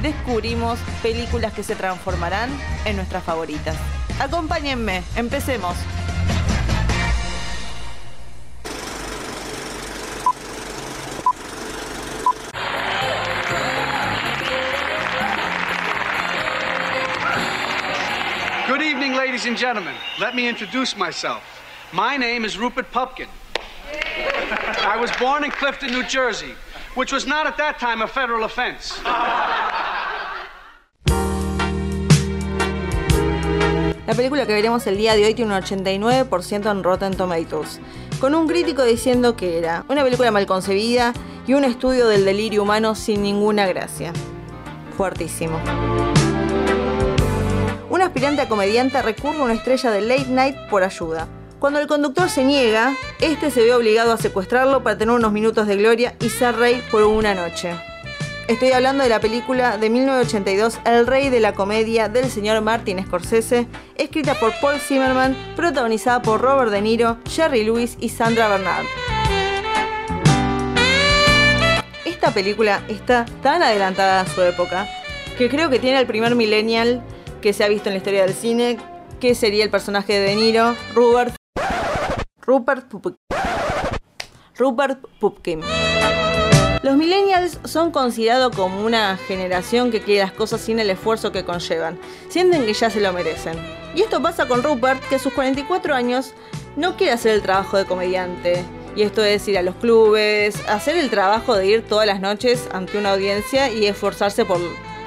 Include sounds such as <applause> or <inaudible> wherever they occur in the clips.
descubrimos películas que se transformarán en nuestras favoritas. Acompáñenme, empecemos. Good evening, ladies and gentlemen. Let me introduce myself. My name is Rupert Pupkin. I was born in Clifton, New Jersey, which was not at that time a federal offense. La película que veremos el día de hoy tiene un 89% en Rotten Tomatoes, con un crítico diciendo que era una película mal concebida y un estudio del delirio humano sin ninguna gracia. Fuertísimo. Un aspirante a comediante recurre a una estrella de late night por ayuda. Cuando el conductor se niega, este se ve obligado a secuestrarlo para tener unos minutos de gloria y ser rey por una noche. Estoy hablando de la película de 1982 El Rey de la Comedia del señor Martin Scorsese, escrita por Paul Zimmerman, protagonizada por Robert De Niro, Jerry Lewis y Sandra Bernard. Esta película está tan adelantada a su época que creo que tiene el primer millennial que se ha visto en la historia del cine, que sería el personaje de De Niro, Rupert, Rupert, Rupert Pupkin. Los millennials son considerados como una generación que quiere las cosas sin el esfuerzo que conllevan. Sienten que ya se lo merecen. Y esto pasa con Rupert, que a sus 44 años no quiere hacer el trabajo de comediante. Y esto es ir a los clubes, hacer el trabajo de ir todas las noches ante una audiencia y esforzarse por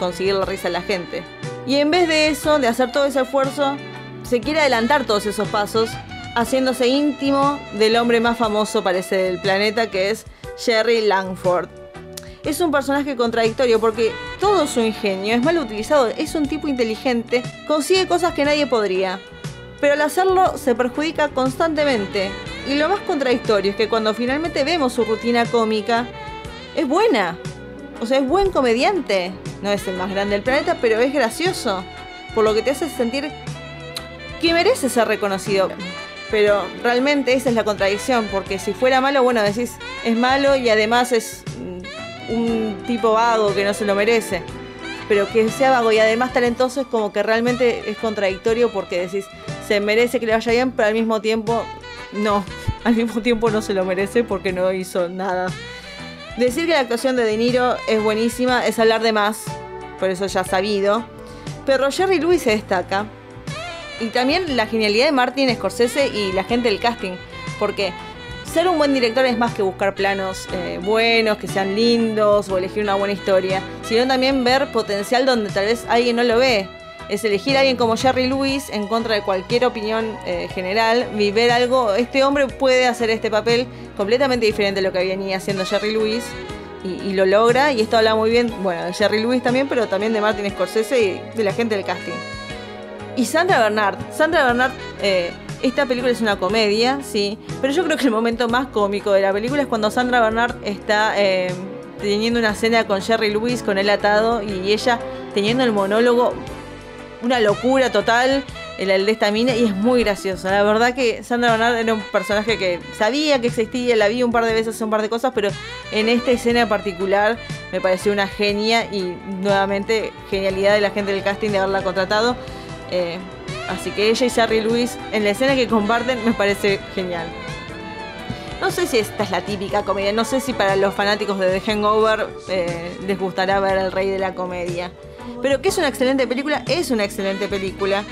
conseguir la risa a la gente. Y en vez de eso, de hacer todo ese esfuerzo, se quiere adelantar todos esos pasos, haciéndose íntimo del hombre más famoso, parece, del planeta, que es Jerry Langford. Es un personaje contradictorio porque todo su ingenio es mal utilizado, es un tipo inteligente, consigue cosas que nadie podría, pero al hacerlo se perjudica constantemente. Y lo más contradictorio es que cuando finalmente vemos su rutina cómica, es buena. O sea, es buen comediante. No es el más grande del planeta, pero es gracioso. Por lo que te hace sentir que merece ser reconocido. Pero realmente esa es la contradicción, porque si fuera malo, bueno, decís, es malo y además es un tipo vago que no se lo merece. Pero que sea vago y además talentoso es como que realmente es contradictorio porque decís, se merece que le vaya bien, pero al mismo tiempo, no. <laughs> Al mismo tiempo no se lo merece porque no hizo nada. Decir que la actuación de De Niro es buenísima es hablar de más, por eso ya sabido. Pero Jerry Lewis se destaca. Y también la genialidad de Martin Scorsese y la gente del casting. Porque ser un buen director es más que buscar planos eh, buenos, que sean lindos o elegir una buena historia. Sino también ver potencial donde tal vez alguien no lo ve. Es elegir a alguien como Jerry Lewis en contra de cualquier opinión eh, general y ver algo. Este hombre puede hacer este papel completamente diferente a lo que venía haciendo Jerry Lewis. Y, y lo logra, y esto habla muy bien, bueno, de Jerry Lewis también, pero también de Martin Scorsese y de la gente del casting. Y Sandra Bernard. Sandra Bernard, eh, esta película es una comedia, sí, pero yo creo que el momento más cómico de la película es cuando Sandra Bernard está eh, teniendo una cena con Jerry Lewis, con él atado, y ella teniendo el monólogo, una locura total, el, de esta mina, y es muy graciosa. La verdad que Sandra Bernard era un personaje que sabía que existía, la vi un par de veces un par de cosas, pero en esta escena en particular me pareció una genia y nuevamente genialidad de la gente del casting de haberla contratado. Eh, así que ella y Jerry Lewis en la escena que comparten me parece genial. No sé si esta es la típica comedia, no sé si para los fanáticos de The Hangover eh, les gustará ver El Rey de la Comedia. Pero que es una excelente película, es una excelente película.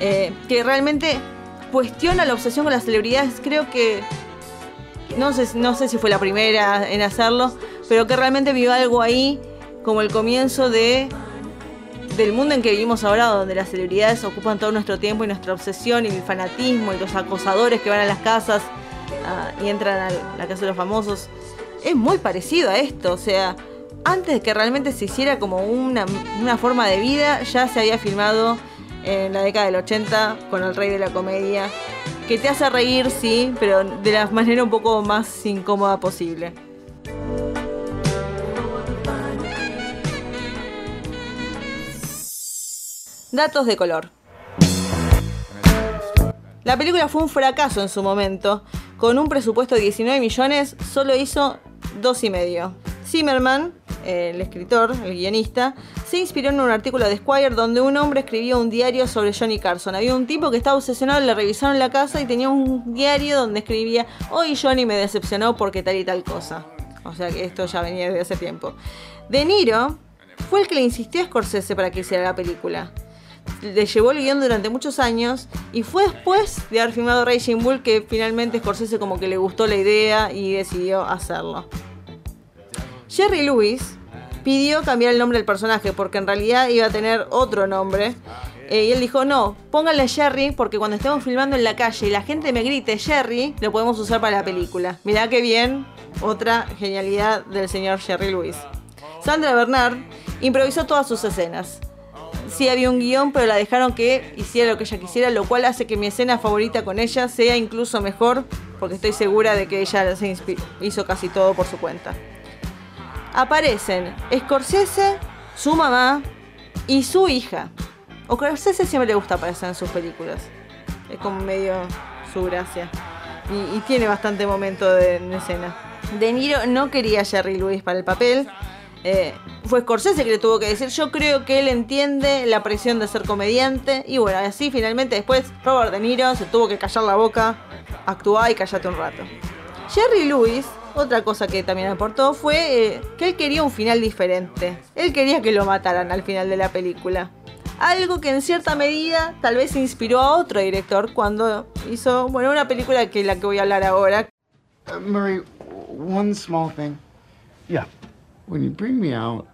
eh, que realmente cuestiona la obsesión con las celebridades. Creo que. No sé, no sé si fue la primera en hacerlo, pero que realmente vio algo ahí como el comienzo de del mundo en que vivimos ahora, donde las celebridades ocupan todo nuestro tiempo y nuestra obsesión y el fanatismo y los acosadores que van a las casas ah, y entran a la casa de los famosos. Es muy parecido a esto, o sea, antes de que realmente se hiciera como una, una forma de vida, ya se había filmado en la década del 80 con El Rey de la Comedia, que te hace reír, sí, pero de la manera un poco más incómoda posible. Datos de color. La película fue un fracaso en su momento. Con un presupuesto de 19 millones, solo hizo dos y medio. Zimmerman, el escritor, el guionista, se inspiró en un artículo de Squire donde un hombre escribía un diario sobre Johnny Carson. Había un tipo que estaba obsesionado, le revisaron la casa y tenía un diario donde escribía, hoy Johnny me decepcionó porque tal y tal cosa. O sea que esto ya venía desde hace tiempo. De Niro fue el que le insistió a Scorsese para que hiciera la película le llevó el guion durante muchos años y fue después de haber filmado Raging Bull que finalmente Scorsese como que le gustó la idea y decidió hacerlo. Jerry Lewis pidió cambiar el nombre del personaje porque en realidad iba a tener otro nombre. Eh, y él dijo, no, pónganle Jerry porque cuando estemos filmando en la calle y la gente me grite Jerry, lo podemos usar para la película. Mirá qué bien, otra genialidad del señor Jerry Lewis. Sandra Bernard improvisó todas sus escenas sí había un guion, pero la dejaron que hiciera lo que ella quisiera, lo cual hace que mi escena favorita con ella sea incluso mejor, porque estoy segura de que ella se hizo casi todo por su cuenta. Aparecen Scorsese, su mamá y su hija. O Scorsese siempre le gusta aparecer en sus películas. Es como medio su gracia. Y, tiene bastante momento de, en escena. De Niro no quería a Jerry Lewis para el papel eh, fue Scorsese que le tuvo que decir, yo creo que él entiende la presión de ser comediante. Y bueno, así finalmente después Robert De Niro se tuvo que callar la boca, actuar y callate un rato. Jerry Lewis, otra cosa que también aportó fue eh, que él quería un final diferente. Él quería que lo mataran al final de la película. Algo que en cierta medida tal vez inspiró a otro director cuando hizo, bueno, una película que la que voy a hablar ahora. Uh, Murray, one small thing. Yeah. When you bring me out,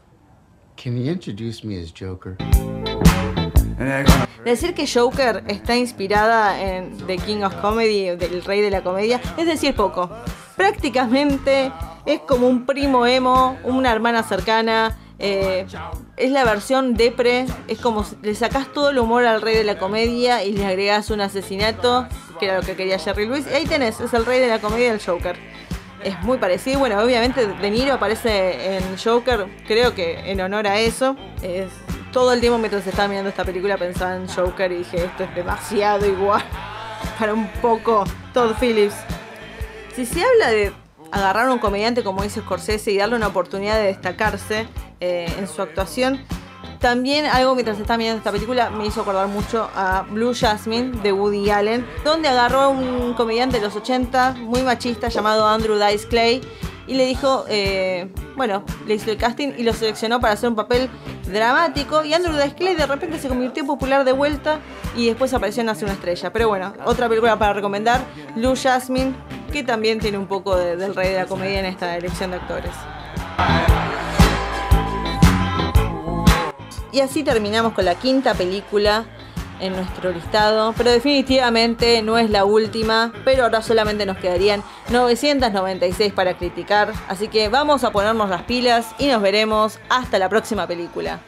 can you introduce me as Joker? Decir que Joker está inspirada en The King of Comedy, del rey de la comedia, es decir poco. Prácticamente es como un primo emo, una hermana cercana, eh, es la versión depre, es como le sacás todo el humor al rey de la comedia y le agregás un asesinato, que era lo que quería Jerry Lewis, y ahí tenés, es el rey de la comedia del Joker es muy parecido. Bueno, obviamente De Niro aparece en Joker, creo que en honor a eso. Es, todo el tiempo mientras estaba mirando esta película pensaba en Joker y dije, esto es demasiado igual <laughs> para un poco Todd Phillips. Si se habla de agarrar a un comediante como dice Scorsese y darle una oportunidad de destacarse eh, en su actuación, también algo mientras estaba mirando esta película me hizo acordar mucho a Blue Jasmine de Woody Allen, donde agarró a un comediante de los 80 muy machista llamado Andrew Dice Clay y le dijo, eh, bueno, le hizo el casting y lo seleccionó para hacer un papel dramático y Andrew Dice Clay de repente se convirtió popular de vuelta y después apareció en Nace una estrella. Pero bueno, otra película para recomendar, Blue Jasmine, que también tiene un poco del rey de la comedia en esta elección de actores. Y así terminamos con la quinta película en nuestro listado, pero definitivamente no es la última, pero ahora solamente nos quedarían 996 para criticar, así que vamos a ponernos las pilas y nos veremos hasta la próxima película.